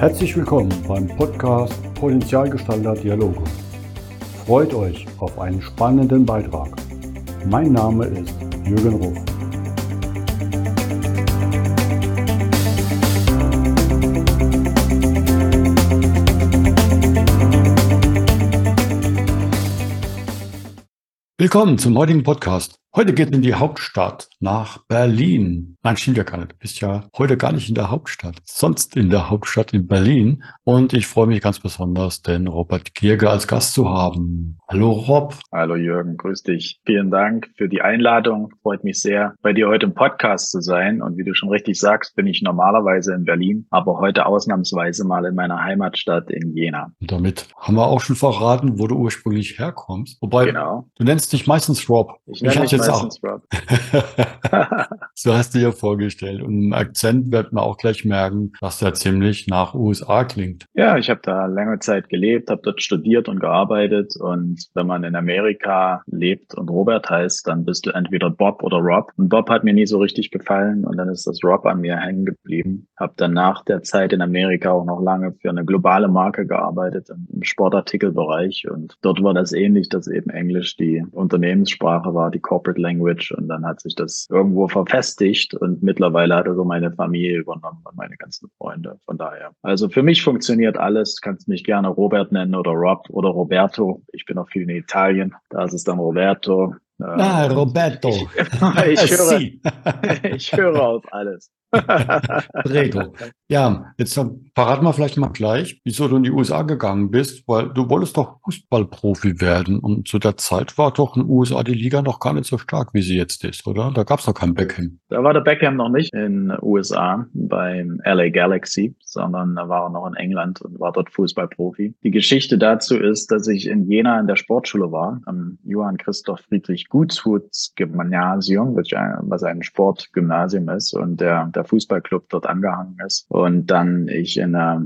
Herzlich willkommen beim Podcast Potenzialgestalter Dialoge. Freut euch auf einen spannenden Beitrag. Mein Name ist Jürgen Ruf. Willkommen zum heutigen Podcast. Heute geht in die Hauptstadt nach Berlin. Nein, stimmt ja gar nicht. Du bist ja heute gar nicht in der Hauptstadt, sonst in der Hauptstadt in Berlin. Und ich freue mich ganz besonders, den Robert Gierge als Gast zu haben. Hallo Rob. Hallo Jürgen, grüß dich. Vielen Dank für die Einladung. Freut mich sehr, bei dir heute im Podcast zu sein. Und wie du schon richtig sagst, bin ich normalerweise in Berlin, aber heute ausnahmsweise mal in meiner Heimatstadt in Jena. Und damit haben wir auch schon verraten, wo du ursprünglich herkommst. Wobei, genau. du nennst dich meistens Rob. Ich nenne mich jetzt auch. so hast du dir vorgestellt. Und im Akzent wird man auch gleich merken, dass der ziemlich nach USA klingt. Ja, ich habe da lange Zeit gelebt, habe dort studiert und gearbeitet. Und wenn man in Amerika lebt und Robert heißt, dann bist du entweder Bob oder Rob. Und Bob hat mir nie so richtig gefallen und dann ist das Rob an mir hängen geblieben. Habe dann nach der Zeit in Amerika auch noch lange für eine globale Marke gearbeitet im Sportartikelbereich. Und dort war das ähnlich, dass eben Englisch die Unternehmenssprache war, die Corporate Language und dann hat sich das irgendwo verfestigt und mittlerweile hat also meine Familie übernommen und meine ganzen Freunde. Von daher. Also für mich funktioniert alles. Kannst mich gerne Robert nennen oder Rob oder Roberto. Ich bin auch viel in Italien. Da ist es dann Roberto. Ah, Roberto. Ich, ich, höre, ich höre auf alles. Prego. Ja, jetzt verraten wir vielleicht mal gleich, wieso du in die USA gegangen bist, weil du wolltest doch Fußballprofi werden und zu der Zeit war doch in den USA die Liga noch gar nicht so stark, wie sie jetzt ist, oder? Da gab es doch kein Beckham. Da war der Beckham noch nicht in den USA beim LA Galaxy, sondern da war er noch in England und war dort Fußballprofi. Die Geschichte dazu ist, dass ich in Jena in der Sportschule war, am Johann Christoph Friedrich Gutshuts Gymnasium, was ein Sportgymnasium ist und der, der der Fußballclub dort angehangen ist. Und dann ich in der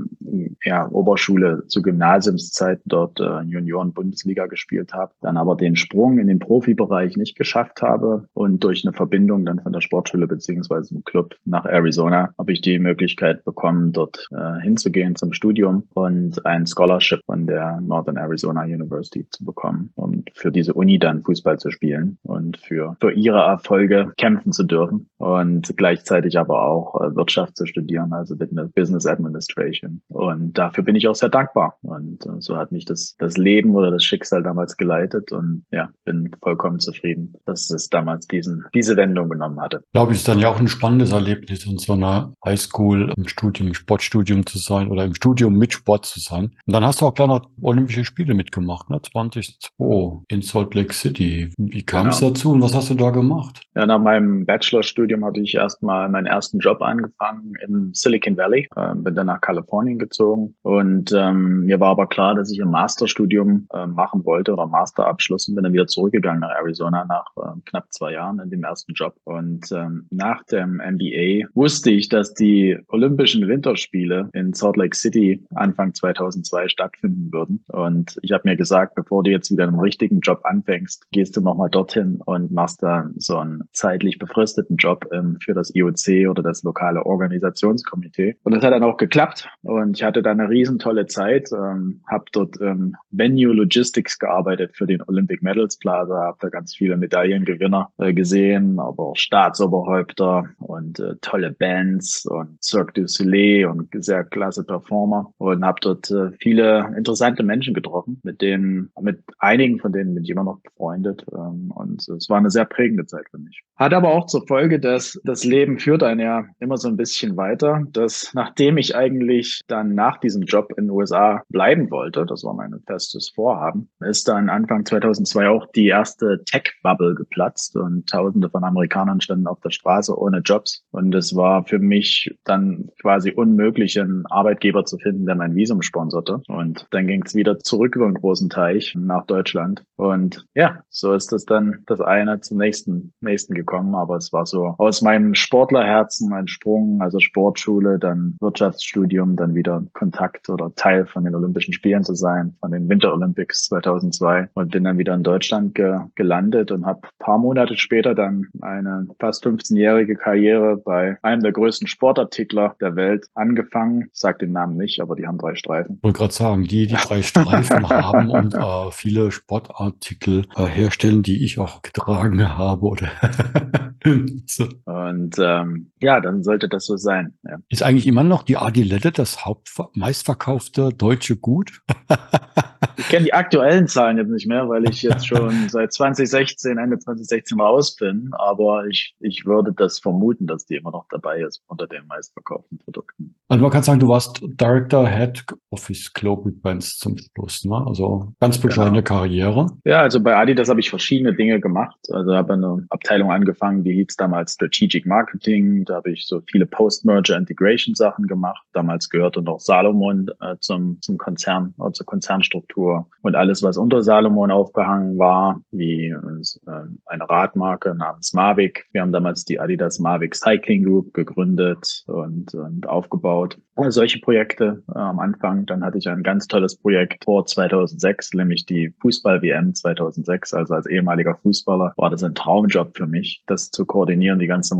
ja, Oberschule zu Gymnasiumszeit dort äh, Junioren-Bundesliga gespielt habe, dann aber den Sprung in den Profibereich nicht geschafft habe und durch eine Verbindung dann von der Sportschule beziehungsweise dem Club nach Arizona habe ich die Möglichkeit bekommen, dort äh, hinzugehen zum Studium und ein Scholarship von der Northern Arizona University zu bekommen und für diese Uni dann Fußball zu spielen und für, für ihre Erfolge kämpfen zu dürfen und gleichzeitig aber auch äh, Wirtschaft zu studieren, also Business Administration. Und dafür bin ich auch sehr dankbar. Und äh, so hat mich das, das Leben oder das Schicksal damals geleitet und ja, bin vollkommen zufrieden, dass es damals diesen, diese Wendung genommen hatte. Glaube ich, ist dann ja auch ein spannendes Erlebnis, in so einer Highschool im Studium, im Sportstudium zu sein oder im Studium mit Sport zu sein. Und dann hast du auch gleich noch Olympische Spiele mitgemacht, ne? 2002 in Salt Lake City. Wie kam es genau. dazu und was hast du da gemacht? Ja, nach meinem Bachelorstudium hatte ich erstmal meinen ersten ersten Job angefangen im Silicon Valley, äh, bin dann nach Kalifornien gezogen. Und ähm, mir war aber klar, dass ich ein Masterstudium äh, machen wollte oder Masterabschluss und bin dann wieder zurückgegangen nach Arizona nach äh, knapp zwei Jahren in dem ersten Job. Und ähm, nach dem MBA wusste ich, dass die Olympischen Winterspiele in Salt Lake City Anfang 2002 stattfinden würden. Und ich habe mir gesagt, bevor du jetzt wieder einen richtigen Job anfängst, gehst du nochmal dorthin und machst da so einen zeitlich befristeten Job ähm, für das IOC oder das lokale Organisationskomitee. Und das hat dann auch geklappt und ich hatte da eine riesen tolle Zeit, ähm, habe dort ähm, Venue Logistics gearbeitet für den Olympic Medals Plaza, habe da ganz viele Medaillengewinner äh, gesehen, aber auch Staatsoberhäupter und äh, tolle Bands und Cirque du Soleil und sehr klasse Performer und habe dort äh, viele interessante Menschen getroffen, mit denen, mit einigen von denen bin ich immer noch befreundet ähm, und es war eine sehr prägende Zeit für mich. Hat aber auch zur Folge, dass das Leben führt einen ja immer so ein bisschen weiter, dass nachdem ich eigentlich dann nach diesem Job in den USA bleiben wollte, das war mein festes Vorhaben, ist dann Anfang 2002 auch die erste Tech-Bubble geplatzt und Tausende von Amerikanern standen auf der Straße ohne Jobs. Und es war für mich dann quasi unmöglich, einen Arbeitgeber zu finden, der mein Visum sponserte. Und dann ging es wieder zurück über einen großen Teich nach Deutschland Und ja, so ist das dann das eine zum nächsten, nächsten gekommen. Aber es war so aus meinem Sportlerherzen ein Sprung, also Sportschule, dann Wirtschaftsstudium, dann wieder Kontakt oder Teil von den Olympischen Spielen zu sein, von den Winter Olympics 2002 und bin dann wieder in Deutschland ge gelandet und habe paar Monate später dann eine fast 15-jährige Karriere bei einem der größten Sportartikler der Welt angefangen. Ich sag den Namen nicht, aber die haben drei Streifen. Ich wollte gerade sagen, die, die drei Streifen haben und äh, viele Sportartikel äh, herstellen, die ich auch getragen habe oder. Und ähm, ja, dann sollte das so sein. Ja. Ist eigentlich immer noch die Adilette das hauptmeistverkaufte deutsche Gut? ich kenne die aktuellen Zahlen jetzt nicht mehr, weil ich jetzt schon seit 2016, Ende 2016 raus bin. Aber ich, ich würde das vermuten, dass die immer noch dabei ist unter den meistverkauften Produkten. Also man kann sagen, du warst Director Head Office Global Brands zum Schluss, ne? Also ganz bescheidene genau. Karriere. Ja, also bei Adidas habe ich verschiedene Dinge gemacht. Also habe eine Abteilung angefangen, die hieß damals Strategic Marketing. Da habe ich so viele Post-Merger Integration Sachen gemacht. Damals gehörte noch Salomon äh, zum, zum Konzern, äh, zur Konzernstruktur. Und alles, was unter Salomon aufgehangen war, wie äh, eine Radmarke namens Mavic. Wir haben damals die Adidas Mavic Cycling Group gegründet und, und aufgebaut. Und solche Projekte äh, am Anfang. Dann hatte ich ein ganz tolles Projekt vor 2006, nämlich die Fußball-WM 2006. Also als ehemaliger Fußballer war das ein Traumjob für mich, das zu koordinieren, die ganze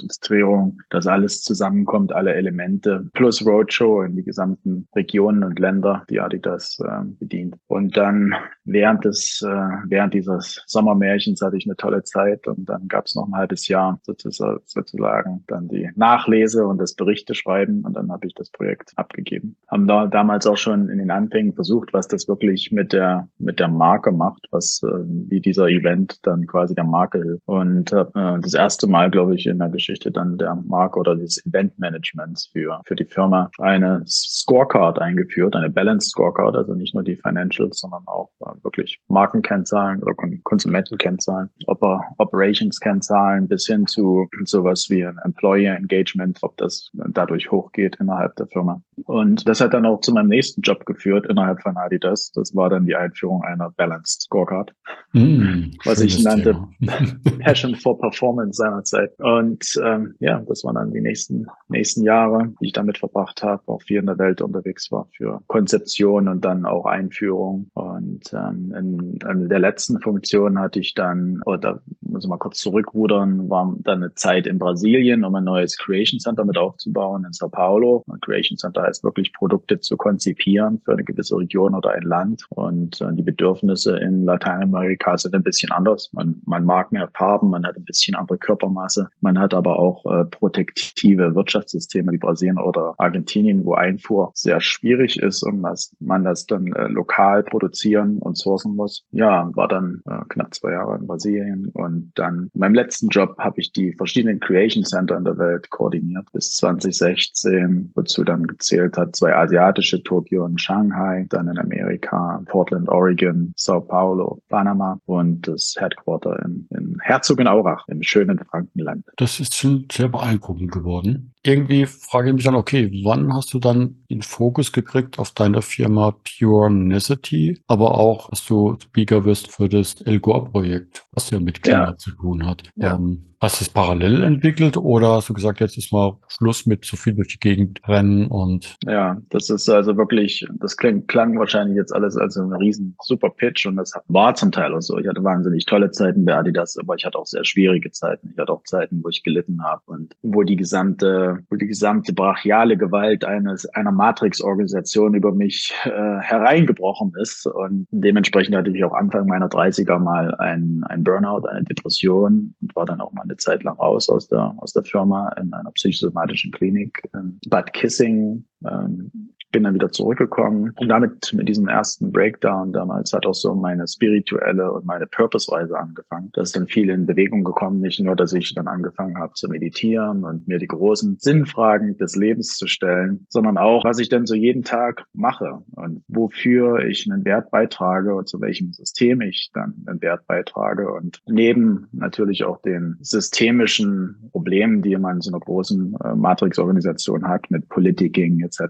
Marketing-Orchestrierung, dass alles zusammenkommt, alle Elemente, plus Roadshow in die gesamten Regionen und Länder, die Adidas äh, bedient. Und dann während des, äh, während dieses Sommermärchens hatte ich eine tolle Zeit und dann gab es noch ein halbes Jahr sozusagen, dann die Nachlese und das Berichte schreiben und dann habe ich das Projekt abgegeben. Haben da damals auch schon in den Anfängen versucht, was das wirklich mit der mit der Marke macht, was äh, wie dieser Event dann quasi der Marke hilft. Und äh, das erste Mal, glaube ich, in der Geschichte dann der Marke oder des Eventmanagements für für die Firma eine Scorecard eingeführt, eine Balanced Scorecard, also nicht nur die Financials, sondern auch äh, wirklich Markenkennzahlen oder Konsumentenkennzahlen, Oper Operations-Kennzahlen bis hin zu sowas wie ein Employee Engagement, ob das dadurch hochgeht innerhalb der Firma. Und das hat dann auch zu meinem nächsten Job geführt innerhalb von Adidas. Das war dann die Einführung einer Balanced Scorecard, mm, was ich nannte Passion for Performance seinerzeit. Und ähm, ja, das waren dann die nächsten nächsten Jahre, die ich damit verbracht habe, auch viel in der Welt unterwegs war für Konzeption und dann auch Einführung. Und ähm, in, in der letzten Funktion hatte ich dann, oder muss ich mal kurz zurückrudern, war dann eine Zeit in Brasilien, um ein neues Creation Center mit aufzubauen in Sao Paulo. Und Creation Center heißt wirklich Produkte zu konzipieren für eine gewisse Region oder ein Land. Und äh, die Bedürfnisse in Lateinamerika sind ein bisschen anders. Man, man mag mehr Farben, man hat ein bisschen andere Körpermasse, man hat aber auch äh, protektive Wirtschaftssysteme wie Brasilien oder Argentinien, wo Einfuhr sehr schwierig ist und was man das dann äh, lokal produzieren und sourcen muss. Ja, war dann äh, knapp zwei Jahre in Brasilien und dann in meinem letzten Job habe ich die verschiedenen Creation Center in der Welt koordiniert bis 2016, wozu dann gezählt hat zwei asiatische, Tokio und Shanghai, dann in Amerika, Portland, Oregon, Sao Paulo, Panama und das Headquarter in, in Herzogenaurach im schönen Frankenland. Das ist schon sehr beeindruckend geworden irgendwie frage ich mich dann, okay, wann hast du dann den Fokus gekriegt auf deine Firma Pure Necessity, aber auch, dass du Speaker wirst für das El Gore-Projekt, was ja mit Klima ja. zu tun hat. Ja. Ähm, Hast du es parallel entwickelt oder hast du gesagt, jetzt ist mal Schluss mit zu viel durch die Gegend rennen und? Ja, das ist also wirklich, das klang, klang wahrscheinlich jetzt alles als ein riesen super Pitch und das war zum Teil auch so. Ich hatte wahnsinnig tolle Zeiten bei Adidas, aber ich hatte auch sehr schwierige Zeiten. Ich hatte auch Zeiten, wo ich gelitten habe und wo die gesamte, wo die gesamte brachiale Gewalt eines, einer Matrix-Organisation über mich äh, hereingebrochen ist und dementsprechend hatte ich auch Anfang meiner 30er mal ein, ein Burnout, eine Depression und war dann auch mal eine Zeit lang raus aus der, aus der Firma in einer psychosomatischen Klinik in Bad Kissing. Ähm, bin dann wieder zurückgekommen und damit mit diesem ersten Breakdown damals hat auch so meine spirituelle und meine Purpose-Reise angefangen. Da ist dann viel in Bewegung gekommen, nicht nur, dass ich dann angefangen habe zu meditieren und mir die großen Sinnfragen des Lebens zu stellen, sondern auch, was ich denn so jeden Tag mache und wofür ich einen Wert beitrage und zu welchem System ich dann einen Wert beitrage und neben natürlich auch den systemischen Problemen, die man in so einer großen äh, Matrix-Organisation hat mit Politicking etc.,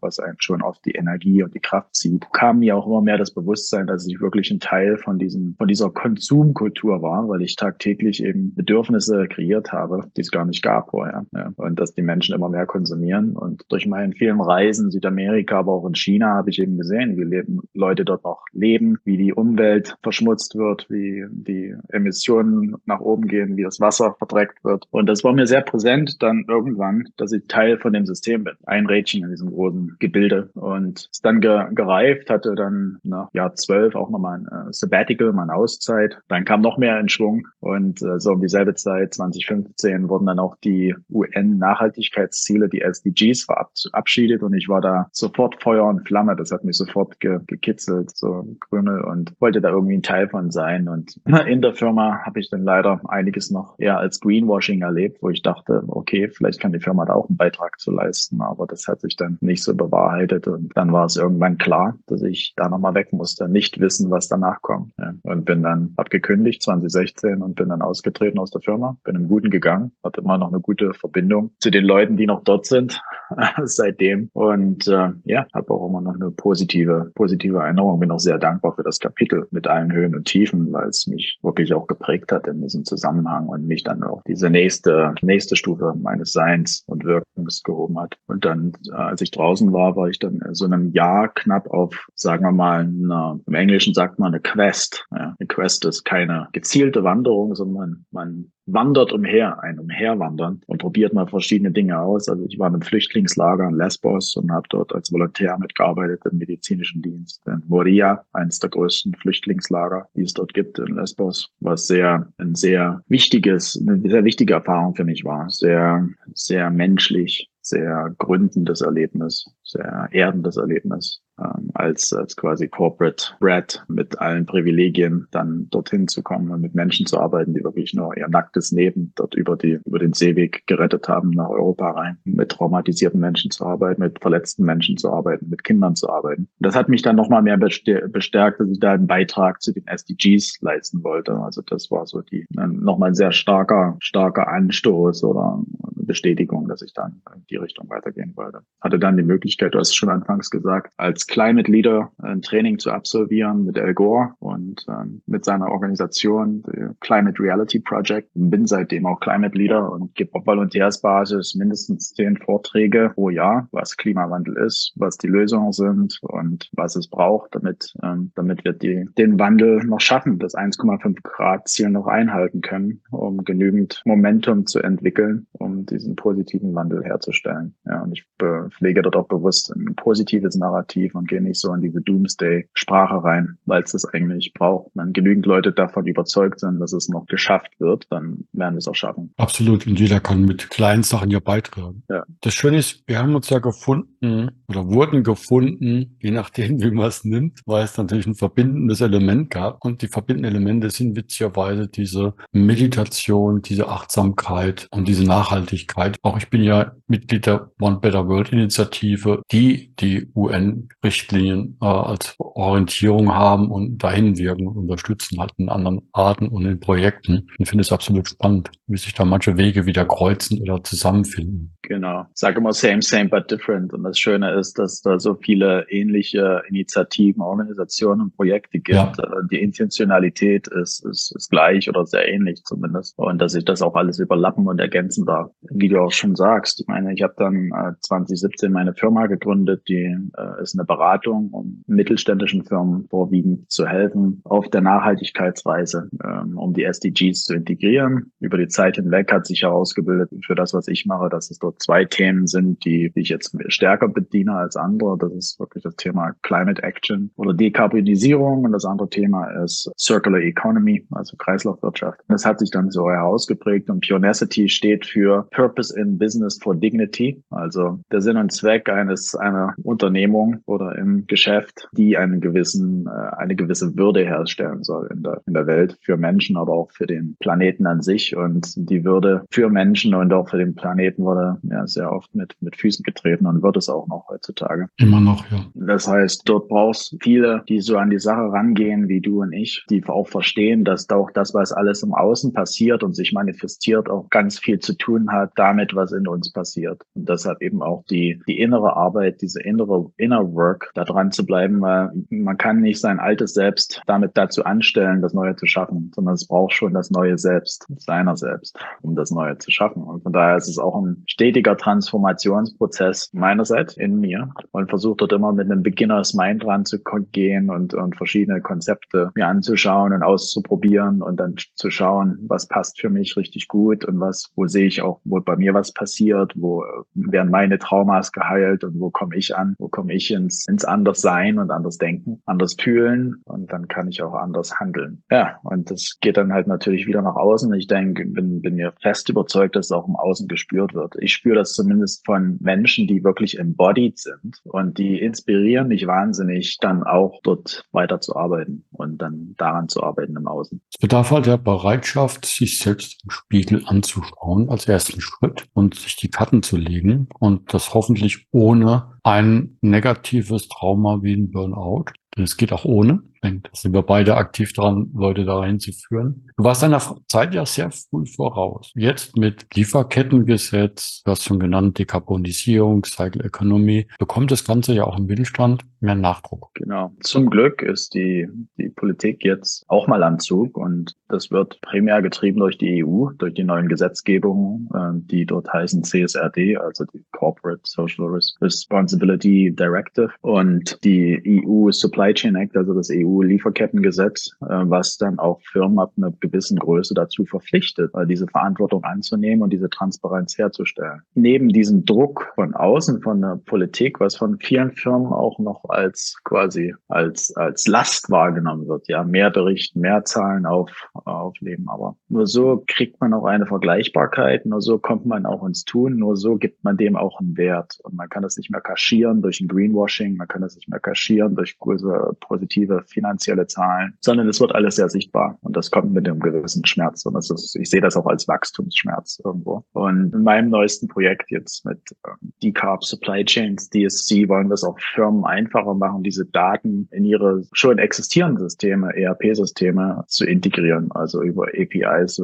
was einen schon auf die Energie und die Kraft zieht, kam mir auch immer mehr das Bewusstsein, dass ich wirklich ein Teil von diesem, von dieser Konsumkultur war, weil ich tagtäglich eben Bedürfnisse kreiert habe, die es gar nicht gab vorher. Ja. Und dass die Menschen immer mehr konsumieren. Und durch meine vielen Reisen, Südamerika, aber auch in China, habe ich eben gesehen, wie leben, Leute dort noch leben, wie die Umwelt verschmutzt wird, wie die Emissionen nach oben gehen, wie das Wasser verdreckt wird. Und das war mir sehr präsent dann irgendwann, dass ich Teil von dem System bin. Ein Rädchen in diesem großen Gebilde. Und ist dann ge gereift, hatte dann nach Jahr zwölf auch nochmal ein äh, Sabbatical, mal eine Auszeit. Dann kam noch mehr in Schwung. Und äh, so um dieselbe Zeit, 2015, wurden dann auch die UN-Nachhaltigkeitsziele, die SDGs, verabschiedet. Und ich war da sofort Feuer und Flamme. Das hat mich sofort ge gekitzelt, so Krümel und wollte da irgendwie ein Teil von sein. Und in der Firma habe ich dann leider einiges noch eher als Greenwashing erlebt, wo ich dachte, okay, vielleicht kann die Firma da auch einen Beitrag zu leisten. Aber das hat sich dann nicht so bewahrheitet. Und dann war es irgendwann klar, dass ich da nochmal weg musste, nicht wissen, was danach kommt. Ja. Und bin dann abgekündigt 2016 und bin dann ausgetreten aus der Firma, bin im Guten gegangen, hatte immer noch eine gute Verbindung zu den Leuten, die noch dort sind seitdem. Und äh, ja, habe auch immer noch eine positive, positive Erinnerung. Bin auch sehr dankbar für das Kapitel mit allen Höhen und Tiefen, weil es mich wirklich auch geprägt hat in diesem Zusammenhang und mich dann auch diese nächste, nächste Stufe meines Seins und Wirkens gehoben hat. Und dann, äh, als ich draußen war, war ich dann so einem Jahr knapp auf, sagen wir mal, einer, im Englischen sagt man eine Quest. Ja, eine Quest ist keine gezielte Wanderung, sondern man, man wandert umher, ein Umherwandern und probiert mal verschiedene Dinge aus. Also ich war in einem Flüchtlingslager in Lesbos und habe dort als Volontär mitgearbeitet im medizinischen Dienst. In Moria, eines der größten Flüchtlingslager, die es dort gibt in Lesbos, was sehr ein sehr wichtiges, eine sehr wichtige Erfahrung für mich war. Sehr, sehr menschlich, sehr gründendes Erlebnis, sehr erdendes Erlebnis ähm, als, als quasi Corporate Brad mit allen Privilegien dann dorthin zu kommen und mit Menschen zu arbeiten, die wirklich nur ihr nacktes Leben dort über die, über den Seeweg gerettet haben nach Europa rein, mit traumatisierten Menschen zu arbeiten, mit verletzten Menschen zu arbeiten, mit Kindern zu arbeiten. Das hat mich dann nochmal mehr bestärkt, dass ich da einen Beitrag zu den SDGs leisten wollte. Also das war so die, nochmal ein sehr starker, starker Anstoß oder Bestätigung, dass ich dann in die Richtung weitergehen wollte. Hatte dann die Möglichkeit, du hast es schon anfangs gesagt, als Climate Leader ein Training zu absolvieren mit Al Gore und ähm, mit seiner Organisation, Climate Reality Project. Bin seitdem auch Climate Leader und gebe auf Volontärsbasis mindestens zehn Vorträge pro Jahr, was Klimawandel ist, was die Lösungen sind und was es braucht, damit, ähm, damit wir die, den Wandel noch schaffen, das 1,5 Grad Ziel noch einhalten können, um genügend Momentum zu entwickeln, um diesen positiven Wandel herzustellen. Ja, und ich pflege dort auch bewusst ein positives Narrativ und gehe nicht so in diese Doomsday-Sprache rein, weil es das eigentlich braucht. Wenn genügend Leute davon überzeugt sind, dass es noch geschafft wird, dann werden wir es auch schaffen. Absolut. Und jeder kann mit kleinen Sachen ja beitragen. Ja. Das Schöne ist, wir haben uns ja gefunden oder wurden gefunden, je nachdem, wie man es nimmt, weil es natürlich ein verbindendes Element gab. Und die verbindenden Elemente sind witzigerweise diese Meditation, diese Achtsamkeit und diese Nachhaltigkeit. Auch ich bin ja Mitglied der One Better World Initiative, die die UN-Richtlinien äh, als Orientierung haben und dahin wirken und unterstützen halt in anderen Arten und in Projekten. Ich finde es absolut spannend, wie sich da manche Wege wieder kreuzen oder zusammenfinden. Genau. Ich sage immer same, same, but different. Und das Schöne ist, dass da so viele ähnliche Initiativen, Organisationen und Projekte gibt. Ja. Äh, die Intentionalität ist, ist, ist gleich oder sehr ähnlich zumindest. Und dass sich das auch alles überlappen und ergänzen darf. Wie du auch schon sagst. Ich meine, ich habe dann äh, 2017 meine Firma gegründet, die äh, ist eine Beratung, um mittelständischen Firmen vorwiegend zu helfen auf der Nachhaltigkeitsreise, ähm, um die SDGs zu integrieren. Über die Zeit hinweg hat sich herausgebildet für das, was ich mache, dass es dort zwei Themen sind, die, ich jetzt stärker bediene als andere. Das ist wirklich das Thema Climate Action oder Dekarbonisierung und das andere Thema ist Circular Economy, also Kreislaufwirtschaft. Das hat sich dann so herausgeprägt und Pionacity steht für Purpose in Business for Dignity, also der Sinn und Zweck eines einer Unternehmung oder im Geschäft, die einen gewissen, äh, eine gewisse Würde Würde herstellen soll in der, in der Welt für Menschen, aber auch für den Planeten an sich. Und die Würde für Menschen und auch für den Planeten wurde ja sehr oft mit, mit Füßen getreten und wird es auch noch heutzutage. Immer noch, ja. Das heißt, dort brauchst viele, die so an die Sache rangehen, wie du und ich, die auch verstehen, dass da auch das, was alles im Außen passiert und sich manifestiert, auch ganz viel zu tun hat damit, was in uns passiert. Und deshalb eben auch die, die innere Arbeit, diese innere Inner Work, da dran zu bleiben, weil man kann nicht sein altes Selbst damit dazu anstellen, das Neue zu schaffen, sondern es braucht schon das neue Selbst, seiner selbst, um das Neue zu schaffen. Und von daher ist es auch ein stetiger Transformationsprozess meinerseits in mir und versuche dort immer mit einem Beginners Mind ranzugehen und, und verschiedene Konzepte mir anzuschauen und auszuprobieren und dann zu schauen, was passt für mich richtig gut und was, wo sehe ich auch, wo bei mir was passiert, wo werden meine Traumas geheilt und wo komme ich an, wo komme ich ins, ins anders sein und anders denken, anders fühlen und dann kann ich auch anders handeln. Ja, und das geht dann halt natürlich wieder nach außen. Ich denke, bin, bin mir fest überzeugt, dass es auch im Außen gespürt wird. Ich spüre das zumindest von Menschen, die wirklich embodied sind und die inspirieren mich wahnsinnig, dann auch dort weiterzuarbeiten und dann daran zu arbeiten im Außen. Es bedarf halt der Bereitschaft, sich selbst im Spiegel anzuschauen als ersten Schritt und sich die Karten zu legen und das hoffentlich ohne ein negatives Trauma wie ein Burnout. Denn es geht auch ohne. Denke, da sind wir beide aktiv dran, Leute da reinzuführen. Du warst deiner Zeit ja sehr früh voraus. Jetzt mit Lieferkettengesetz, du hast schon genannt, Dekarbonisierung, Cycle Economy, bekommt das Ganze ja auch im Mittelstand mehr Nachdruck. Genau. Zum Glück ist die, die Politik jetzt auch mal am Zug und das wird primär getrieben durch die EU, durch die neuen Gesetzgebungen, äh, die dort heißen CSRD, also die Corporate Social Responsibility Directive und die EU Supply Chain Act, also das EU-Lieferkettengesetz, äh, was dann auch Firmen ab einer gewissen Größe dazu verpflichtet, äh, diese Verantwortung anzunehmen und diese Transparenz herzustellen. Neben diesem Druck von außen, von der Politik, was von vielen Firmen auch noch als quasi als, als Last wahrgenommen wird. Ja, mehr berichten, mehr Zahlen auf, aufnehmen. Aber nur so kriegt man auch eine Vergleichbarkeit. Nur so kommt man auch ins Tun. Nur so gibt man dem auch einen Wert. Und man kann das nicht mehr kaschieren durch ein Greenwashing. Man kann das nicht mehr kaschieren durch große positive finanzielle Zahlen, sondern es wird alles sehr sichtbar. Und das kommt mit einem gewissen Schmerz. Und das ist, ich sehe das auch als Wachstumsschmerz irgendwo. Und in meinem neuesten Projekt jetzt mit ähm, Decarb Supply Chains, DSC, wollen wir es auch Firmen einfach einfacher machen, diese Daten in ihre schon existierenden Systeme, ERP-Systeme zu integrieren, also über APIs äh,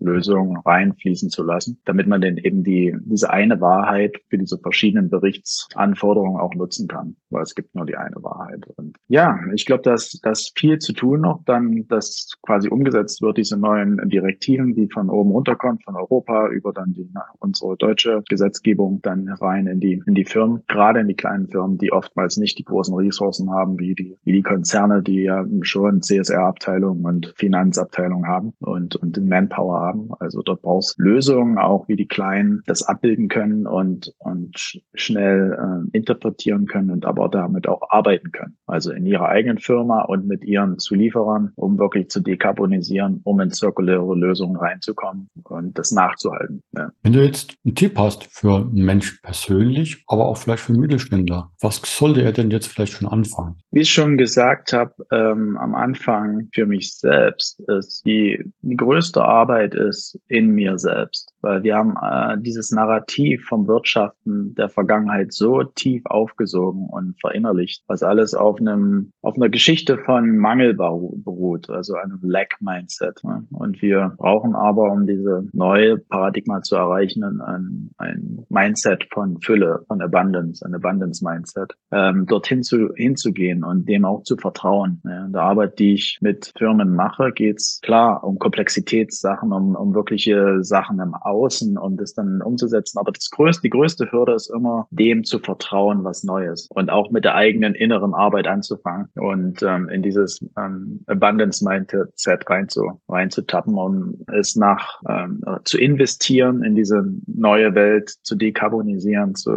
Lösungen reinfließen zu lassen, damit man denn eben die, diese eine Wahrheit für diese verschiedenen Berichtsanforderungen auch nutzen kann, weil es gibt nur die eine Wahrheit. Und ja, ich glaube, dass das viel zu tun noch, dann, dass quasi umgesetzt wird, diese neuen Direktiven, die von oben runterkommen, von Europa über dann die na, unsere deutsche Gesetzgebung dann rein in die in die Firmen, gerade in die kleinen Firmen, die oftmals nicht die großen Ressourcen haben wie die, wie die Konzerne, die ja schon CSR-Abteilungen und Finanzabteilungen haben und, und Manpower haben. Also dort brauchst Lösungen, auch wie die Kleinen das abbilden können und, und schnell äh, interpretieren können und aber damit auch arbeiten können. Also in ihrer eigenen Firma und mit ihren Zulieferern, um wirklich zu dekarbonisieren, um in zirkuläre Lösungen reinzukommen und das nachzuhalten. Ja. Wenn du jetzt einen Tipp hast für einen Menschen persönlich, aber auch vielleicht für einen Mittelständler, was sollte er denn denn jetzt vielleicht schon anfangen? Wie ich schon gesagt habe, ähm, am Anfang für mich selbst ist die, die größte Arbeit ist in mir selbst, weil wir haben äh, dieses Narrativ vom Wirtschaften der Vergangenheit so tief aufgesogen und verinnerlicht, was alles auf einem auf einer Geschichte von Mangel beruht, also einem Lack-Mindset. Ne? Und wir brauchen aber, um diese neue Paradigma zu erreichen, ein, ein Mindset von Fülle, von Abundance, ein Abundance-Mindset. Ähm, dorthin zu, hinzugehen und dem auch zu vertrauen. Ja, in der Arbeit, die ich mit Firmen mache, geht's klar um Komplexitätssachen, um, um wirkliche Sachen im Außen und das dann umzusetzen. Aber das größte, die größte Hürde ist immer, dem zu vertrauen, was Neues und auch mit der eigenen inneren Arbeit anzufangen und ähm, in dieses ähm, Abundance Mindset rein zu, reinzutappen, es nach ähm, zu investieren in diese neue Welt, zu dekarbonisieren, zu,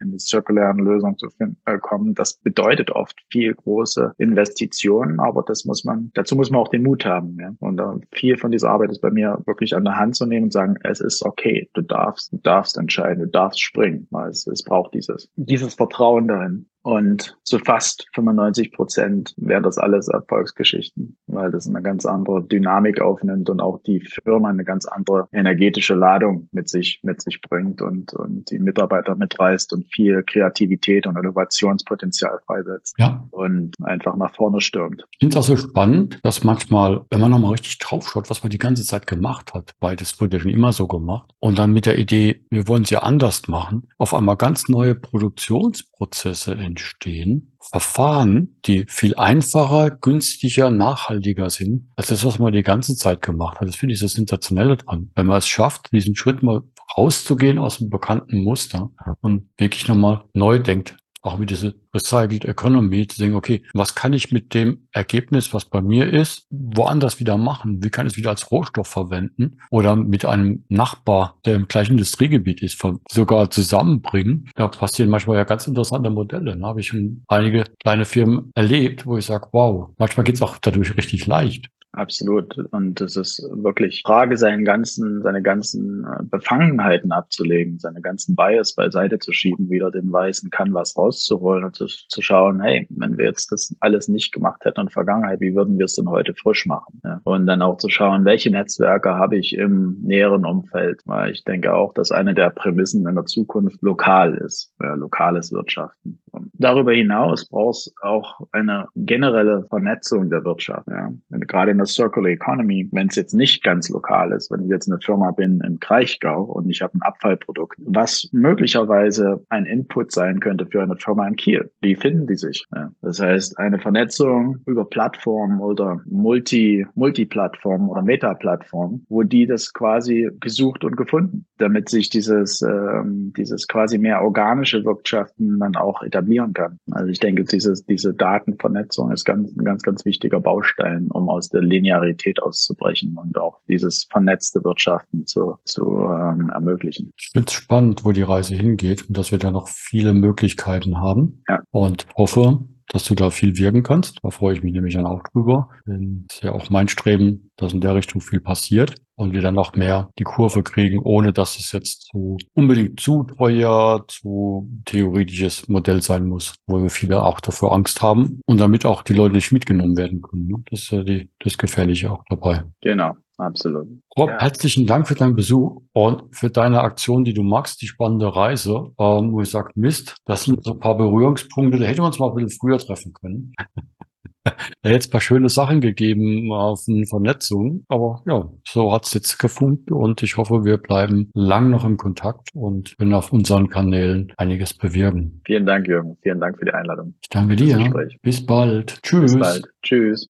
in die zirkulären Lösungen zu finden, äh, kommen das bedeutet oft viel große Investitionen, aber das muss man, dazu muss man auch den Mut haben. Ja? Und uh, viel von dieser Arbeit ist bei mir wirklich an der Hand zu nehmen und sagen, es ist okay, du darfst, du darfst entscheiden, du darfst springen, es, es braucht dieses, dieses Vertrauen darin. Und zu fast 95 Prozent wären das alles Erfolgsgeschichten, weil das eine ganz andere Dynamik aufnimmt und auch die Firma eine ganz andere energetische Ladung mit sich, mit sich bringt und, und die Mitarbeiter mitreißt und viel Kreativität und Innovationspotenzial freisetzt. Ja. Und einfach nach vorne stürmt. Ich finde es auch so spannend, dass manchmal, wenn man nochmal richtig draufschaut, was man die ganze Zeit gemacht hat, beides wurde schon immer so gemacht, und dann mit der Idee, wir wollen es ja anders machen, auf einmal ganz neue Produktionsprozesse entstehen, Verfahren, die viel einfacher, günstiger, nachhaltiger sind, als das, was man die ganze Zeit gemacht hat. Das finde ich das Sensationelle dran. Wenn man es schafft, diesen Schritt mal rauszugehen aus dem bekannten Muster und wirklich nochmal neu denkt, auch mit dieser Recycled Economy, zu denken, okay, was kann ich mit dem Ergebnis, was bei mir ist, woanders wieder machen? Wie kann ich es wieder als Rohstoff verwenden oder mit einem Nachbar, der im gleichen Industriegebiet ist, sogar zusammenbringen? Da passieren manchmal ja ganz interessante Modelle. Da habe ich schon einige kleine Firmen erlebt, wo ich sage, wow, manchmal geht es auch dadurch richtig leicht. Absolut. Und es ist wirklich Frage, seinen ganzen, seine ganzen äh, Befangenheiten abzulegen, seine ganzen Bias beiseite zu schieben, wieder den weißen Canvas rauszuholen und zu, zu schauen, hey, wenn wir jetzt das alles nicht gemacht hätten in der Vergangenheit, wie würden wir es denn heute frisch machen? Ja. Und dann auch zu schauen, welche Netzwerke habe ich im näheren Umfeld, weil ich denke auch, dass eine der Prämissen in der Zukunft lokal ist, ja, lokales Wirtschaften. Darüber hinaus brauchst auch eine generelle Vernetzung der Wirtschaft. Ja. Gerade in der Circular Economy, wenn es jetzt nicht ganz lokal ist, wenn ich jetzt eine Firma bin im Kraichgau und ich habe ein Abfallprodukt, was möglicherweise ein Input sein könnte für eine Firma in Kiel. Wie finden die sich? Ja. Das heißt, eine Vernetzung über Plattformen oder Multi, Multiplattformen oder Meta-Plattformen, wo die das quasi gesucht und gefunden, damit sich dieses, ähm, dieses quasi mehr organische Wirtschaften dann auch etablieren kann. Also ich denke, dieses, diese Datenvernetzung ist ganz, ein ganz, ganz wichtiger Baustein, um aus der Linearität auszubrechen und auch dieses vernetzte Wirtschaften zu, zu ähm, ermöglichen. Ich finde es spannend, wo die Reise hingeht und dass wir da noch viele Möglichkeiten haben ja. und hoffe, dass du da viel wirken kannst. Da freue ich mich nämlich dann auch drüber. Denn es ist ja auch mein Streben, dass in der Richtung viel passiert und wir dann noch mehr die Kurve kriegen, ohne dass es jetzt zu unbedingt zu teuer, zu theoretisches Modell sein muss, wo wir viele auch dafür Angst haben und damit auch die Leute nicht mitgenommen werden können. Ne? Das ist ja die, das Gefährliche auch dabei. Genau. Absolut. Rob, ja. herzlichen Dank für deinen Besuch und für deine Aktion, die du magst, die spannende Reise, ähm, wo ich sage, Mist, das sind so ein paar Berührungspunkte, da hätten wir uns mal ein bisschen früher treffen können. da hätte es ein paar schöne Sachen gegeben auf den Vernetzungen, aber ja, so hat es jetzt gefunden und ich hoffe, wir bleiben lang noch im Kontakt und können auf unseren Kanälen einiges bewirken. Vielen Dank, Jürgen. Vielen Dank für die Einladung. Ich danke dir. Bis bald. Tschüss. Bis bald. Tschüss.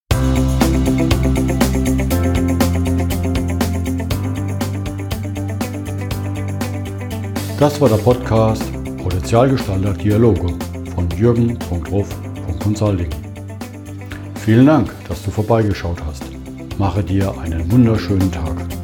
Das war der Podcast Potenzialgestalter Dialoge von jürgen.ruf.consulting. Vielen Dank, dass du vorbeigeschaut hast. Mache dir einen wunderschönen Tag.